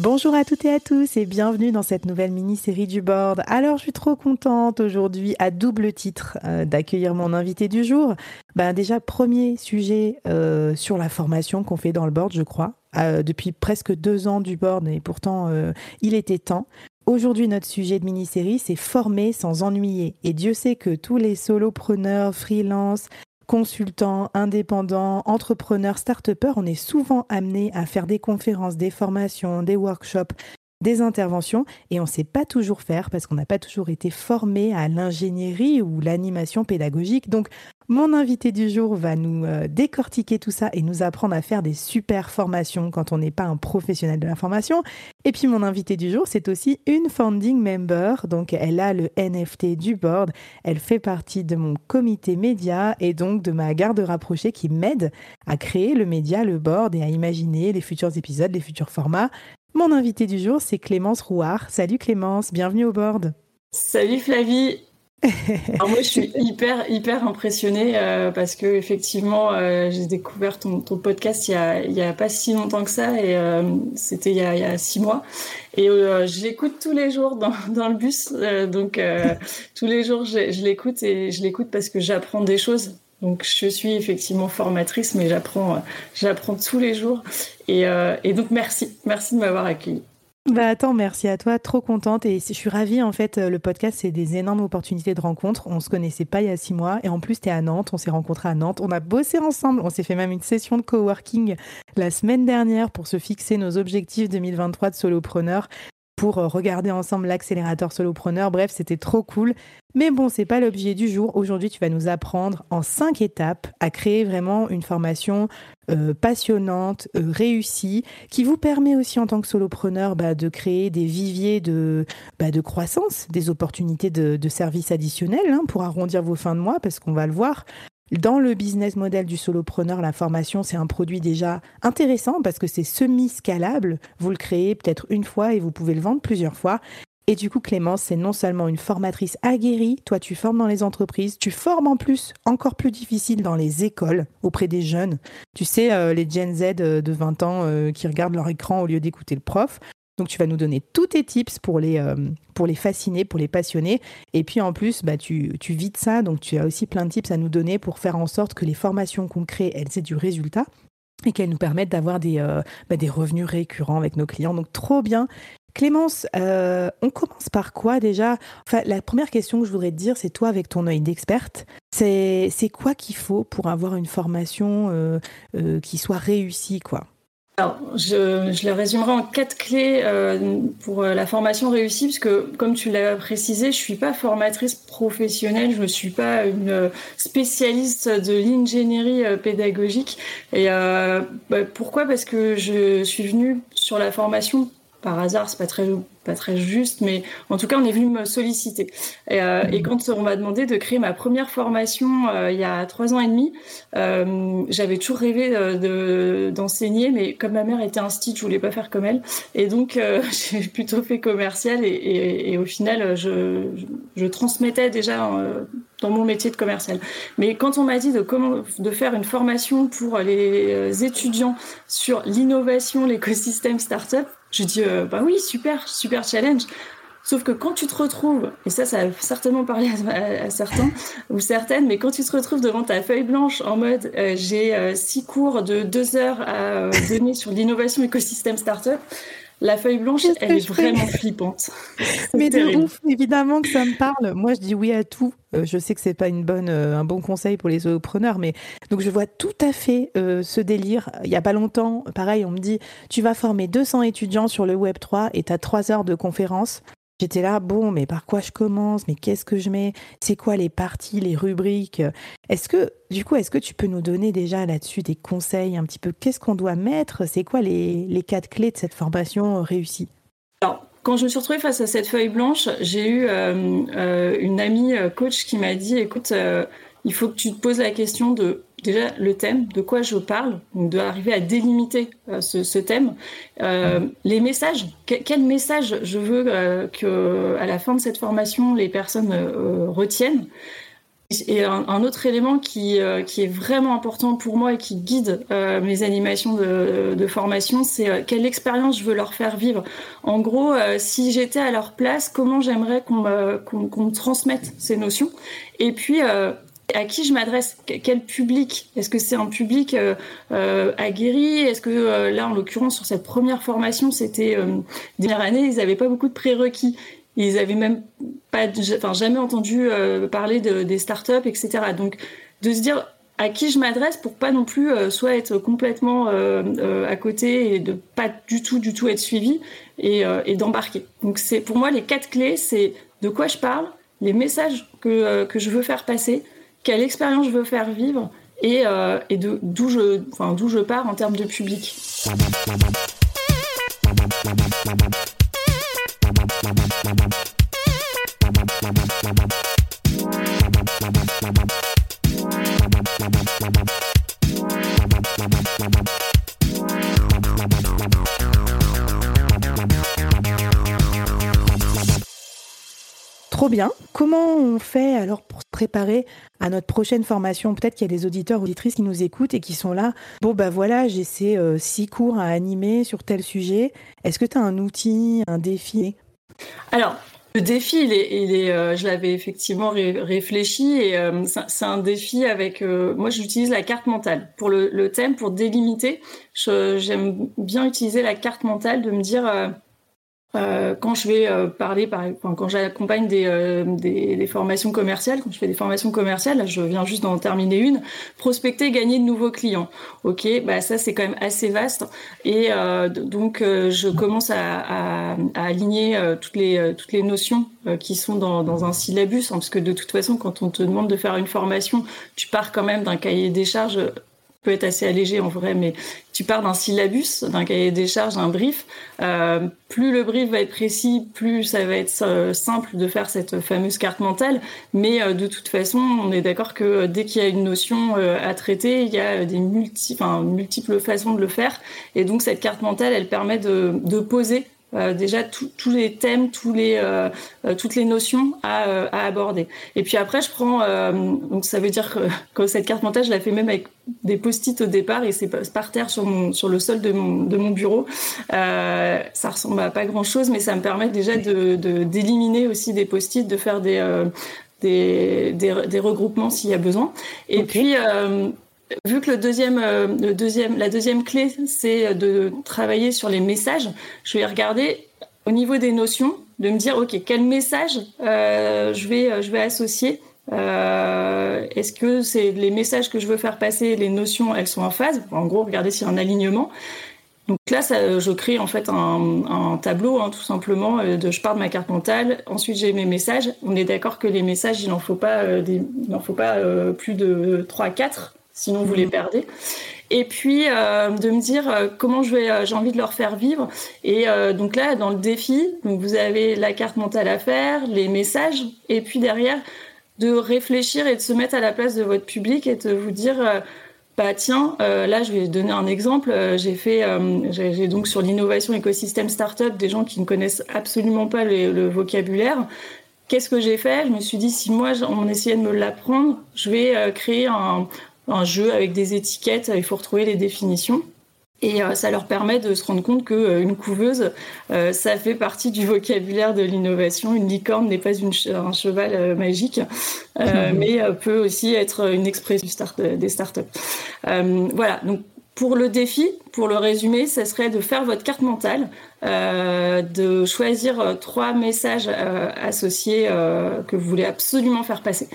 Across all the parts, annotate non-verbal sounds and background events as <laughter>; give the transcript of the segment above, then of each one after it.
Bonjour à toutes et à tous et bienvenue dans cette nouvelle mini-série du board. Alors je suis trop contente aujourd'hui à double titre euh, d'accueillir mon invité du jour. Ben, déjà premier sujet euh, sur la formation qu'on fait dans le board je crois. Euh, depuis presque deux ans du board et pourtant il était temps. Aujourd'hui, notre sujet de mini-série, c'est former sans ennuyer. Et Dieu sait que tous les solopreneurs, freelance, consultants, indépendants, entrepreneurs, start on est souvent amené à faire des conférences, des formations, des workshops, des interventions et on ne sait pas toujours faire parce qu'on n'a pas toujours été formé à l'ingénierie ou l'animation pédagogique. Donc mon invité du jour va nous euh, décortiquer tout ça et nous apprendre à faire des super formations quand on n'est pas un professionnel de l'information. Et puis mon invité du jour, c'est aussi une founding member, donc elle a le NFT du board, elle fait partie de mon comité média et donc de ma garde rapprochée qui m'aide à créer le média, le board et à imaginer les futurs épisodes, les futurs formats. Mon invité du jour, c'est Clémence Rouard. Salut Clémence, bienvenue au board. Salut Flavie, <laughs> alors moi, je suis hyper, hyper impressionnée euh, parce que effectivement, euh, j'ai découvert ton, ton, podcast il y, a, il y a pas si longtemps que ça et euh, c'était il, y a, il y a six mois. Et je l'écoute tous les jours dans, <laughs> dans le bus. donc <laughs> tous les jours, je, je l'écoute et je l'écoute parce que j'apprends des choses. Donc je suis effectivement formatrice, mais j'apprends, j'apprends tous les jours. Et, et donc merci, merci de m'avoir accueilli. Bah attends, merci à toi, trop contente et je suis ravie en fait. Le podcast c'est des énormes opportunités de rencontre. On se connaissait pas il y a six mois et en plus tu es à Nantes, on s'est rencontrés à Nantes, on a bossé ensemble, on s'est fait même une session de coworking la semaine dernière pour se fixer nos objectifs 2023 de solopreneur pour euh, regarder ensemble l'accélérateur solopreneur. Bref, c'était trop cool. Mais bon, c'est pas l'objet du jour. Aujourd'hui, tu vas nous apprendre en cinq étapes à créer vraiment une formation euh, passionnante, euh, réussie, qui vous permet aussi en tant que solopreneur bah, de créer des viviers de, bah, de croissance, des opportunités de, services additionnels hein, pour arrondir vos fins de mois, parce qu'on va le voir. Dans le business model du solopreneur, la formation, c'est un produit déjà intéressant parce que c'est semi-scalable. Vous le créez peut-être une fois et vous pouvez le vendre plusieurs fois. Et du coup, Clémence, c'est non seulement une formatrice aguerrie, toi tu formes dans les entreprises, tu formes en plus, encore plus difficile, dans les écoles, auprès des jeunes. Tu sais, euh, les Gen Z euh, de 20 ans euh, qui regardent leur écran au lieu d'écouter le prof. Donc tu vas nous donner tous tes tips pour les, les fasciner, pour les passionner. Et puis en plus, bah, tu, vides ça, donc tu as aussi plein de tips à nous donner pour faire en sorte que les formations qu'on crée, elles aient du résultat et qu'elles nous permettent d'avoir des, bah, des revenus récurrents avec nos clients. Donc trop bien. Clémence, euh, on commence par quoi déjà? Enfin, la première question que je voudrais te dire, c'est toi avec ton œil d'experte, c'est quoi qu'il faut pour avoir une formation euh, euh, qui soit réussie, quoi? Alors, je, je, le résumerai en quatre clés pour la formation réussie, parce que comme tu l'as précisé, je suis pas formatrice professionnelle, je ne suis pas une spécialiste de l'ingénierie pédagogique. Et bah, pourquoi? Parce que je suis venue sur la formation par hasard, c'est pas très pas très juste, mais en tout cas, on est venu me solliciter. Et, euh, et quand on m'a demandé de créer ma première formation euh, il y a trois ans et demi, euh, j'avais toujours rêvé de d'enseigner, mais comme ma mère était un stitch, je voulais pas faire comme elle, et donc <laughs> j'ai plutôt fait commercial. Et, et, et au final, je, je, transmettais déjà dans mon métier de commercial. Mais quand on m'a dit de comment de faire une formation pour les étudiants sur l'innovation, l'écosystème startup, je dis euh, bah oui, super, super challenge. Sauf que quand tu te retrouves, et ça, ça a certainement parlé à, certains <laughs> ou certaines, mais quand tu te retrouves devant ta feuille blanche en mode euh, j'ai euh, six cours de deux heures à donner sur l'innovation écosystème startup, la feuille blanche, elle est vraiment flippante. <laughs> Mais de ouf, évidemment que ça me parle. Moi, je dis oui à tout. Euh, je sais que c'est pas une bonne, euh, un bon conseil pour les solopreneurs, mais donc je vois tout à fait euh, ce délire. Il y a pas longtemps, pareil, on me dit tu vas former 200 étudiants sur le Web 3 et tu as 3 heures de conférence. J'étais là, bon, mais par quoi je commence? Mais qu'est-ce que je mets? C'est quoi les parties, les rubriques? Est-ce que, du coup, est-ce que tu peux nous donner déjà là-dessus des conseils un petit peu? Qu'est-ce qu'on doit mettre? C'est quoi les, les quatre clés de cette formation réussie? Alors, quand je me suis retrouvée face à cette feuille blanche, j'ai eu euh, euh, une amie euh, coach qui m'a dit, écoute, il faut que tu te poses la question de déjà le thème, de quoi je parle, donc d'arriver à délimiter euh, ce, ce, thème, euh, les messages, quel message je veux euh, que à la fin de cette formation les personnes euh, retiennent. Et un, un, autre élément qui, qui est vraiment important pour moi et qui guide mes animations de, de formation, c'est quelle expérience je veux leur faire vivre. En gros, si j'étais à leur place, comment j'aimerais qu'on me, qu'on me transmette ces notions. Et puis à qui je m'adresse? Quel public? Est-ce que c'est un public euh, euh, aguerri? Est-ce que euh, là, en l'occurrence, sur cette première formation, c'était euh, dernière année, ils n'avaient pas beaucoup de prérequis. Ils avaient même pas, enfin, jamais entendu euh, parler de, des startups, etc. Donc, de se dire à qui je m'adresse pour pas non plus soit être complètement à côté et de pas du tout, du tout être suivi et, et d'embarquer. Donc, c'est pour moi les quatre clés, c'est de quoi je parle, les messages que que je veux faire passer quelle expérience je veux faire vivre et, euh, d'où je, enfin, je pars en termes de public. Trop bien. Comment on fait alors pour préparer à notre prochaine formation Peut-être qu'il y a des auditeurs, auditrices qui nous écoutent et qui sont là. Bon, bah voilà, j'ai ces euh, six cours à animer sur tel sujet. Est-ce que tu as un outil, un défi? Alors, le défi, il est, euh, je l'avais effectivement ré réfléchi et euh, c'est un défi avec. Moi, j'utilise la carte mentale pour le, le thème, pour délimiter. J'aime bien utiliser la carte mentale de me dire euh, euh, quand je vais euh, parler, par, quand j'accompagne des, euh, des, des, formations commerciales, quand je fais des formations commerciales, là, je viens juste d'en terminer une, prospecter, gagner de nouveaux clients. Ok, bah ça c'est quand même assez vaste et euh, donc euh, je commence à, à, à aligner toutes les toutes les notions qui sont dans, dans un syllabus, hein, parce que de toute façon, quand on te demande de faire une formation, tu pars quand même d'un cahier des charges peut être assez allégé en vrai, mais tu pars d'un syllabus, d'un cahier des charges, d'un brief. Euh, plus le brief va être précis, plus ça va être euh, simple de faire cette fameuse carte mentale. Mais euh, de toute façon, on est d'accord que dès qu'il y a une notion euh, à traiter, il y a des multi, multiples façons de le faire. Et donc cette carte mentale, elle permet de, de poser euh, déjà tous les thèmes, tous les, euh, euh, toutes les notions à, euh, à, aborder. Et puis après, je prends, euh, donc ça veut dire que, <laughs> que cette carte mentale, je la fais même avec des post-it au départ et c'est par terre sur, mon, sur le sol de mon, de mon bureau. ça ressemble à pas grand-chose, mais ça me permet déjà de d'éliminer aussi des post-it, de faire des, des, des, des, regroupements s'il y a besoin. Et okay. puis vu que euh, le deuxième, la deuxième clé, c'est de travailler sur les messages, je vais regarder au niveau des notions, de me dire, OK, quel message euh, je, vais, je vais associer euh, Est-ce que c'est les messages que je veux faire passer, les notions, elles sont en phase? En gros, regardez s'il y a un alignement. Donc là, je crée en fait un, tableau, hein, tout simplement. Je pars de ma carte mentale. Ensuite, j'ai mes messages. On est d'accord que les messages, il n'en faut pas, euh, euh, plus de 3 4 sinon vous les perdez. et puis de me dire comment je vais, j'ai envie de leur faire vivre. Et donc là, dans le défi, donc vous avez la carte mentale à faire, les messages, et puis derrière de réfléchir et de se mettre à la place de votre public et de vous dire bah tiens, euh, là je vais donner un exemple. Euh, j'ai fait, euh, j'ai donc sur l'innovation écosystème startup des gens qui ne connaissent absolument pas le vocabulaire. Qu'est-ce que j'ai fait? Je me suis dit si moi on essayait de me l'apprendre, je vais créer un, un jeu avec des étiquettes. Il faut retrouver les définitions. Et euh, ça leur permet de se rendre compte que euh, couveuse, euh, ça fait partie du vocabulaire de l'innovation. Une licorne n'est pas une, un cheval magique, <laughs> mais peut aussi être une expression start, des startups. voilà. Donc pour le défi, pour le résumé, ça serait de faire votre carte mentale, de choisir trois messages associés que vous voulez absolument faire passer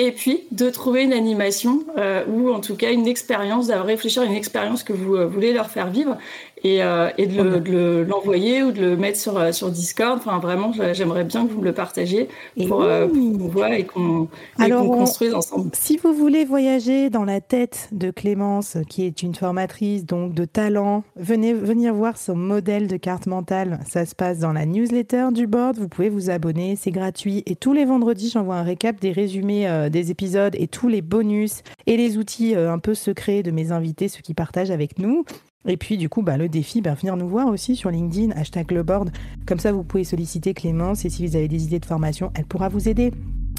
et puis de trouver une animation euh, ou en tout cas une expérience, de réfléchir à une expérience que vous euh, voulez leur faire vivre et, euh, et de l'envoyer ou de le mettre sur, euh, sur Discord. Enfin, vraiment, j'aimerais bien que vous me le partagiez pour, euh, qu'on voit et qu'on construise ensemble. Si vous voulez voyager dans la tête de Clémence, qui est une formatrice donc de talent, venez venir voir son modèle de carte mentale. Ça se passe dans la newsletter du board. Vous pouvez vous abonner, c'est gratuit. Et tous les vendredis, j'envoie un récap des résumés des épisodes et tous les bonus et les outils un peu secrets de mes invités, ceux qui partagent avec nous. Et puis, du coup, bah, le défi, bah, venir nous voir aussi sur LinkedIn, hashtag le board. Comme ça, vous pouvez solliciter Clémence et si vous avez des idées de formation, elle pourra vous aider.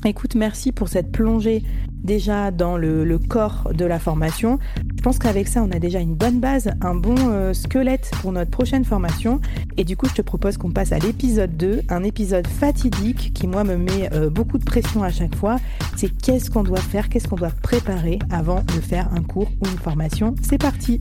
Écoute, merci pour cette plongée déjà dans le, corps de la formation. Je pense qu'avec ça, on a déjà une bonne base, un bon euh, squelette pour notre prochaine formation. Et du coup, je te propose qu'on passe à l'épisode 2, un épisode fatidique qui, moi, me met euh, beaucoup de pression à chaque fois. C'est qu'est-ce qu'on doit faire, qu'est-ce qu'on doit préparer avant de faire un cours ou une formation. C'est parti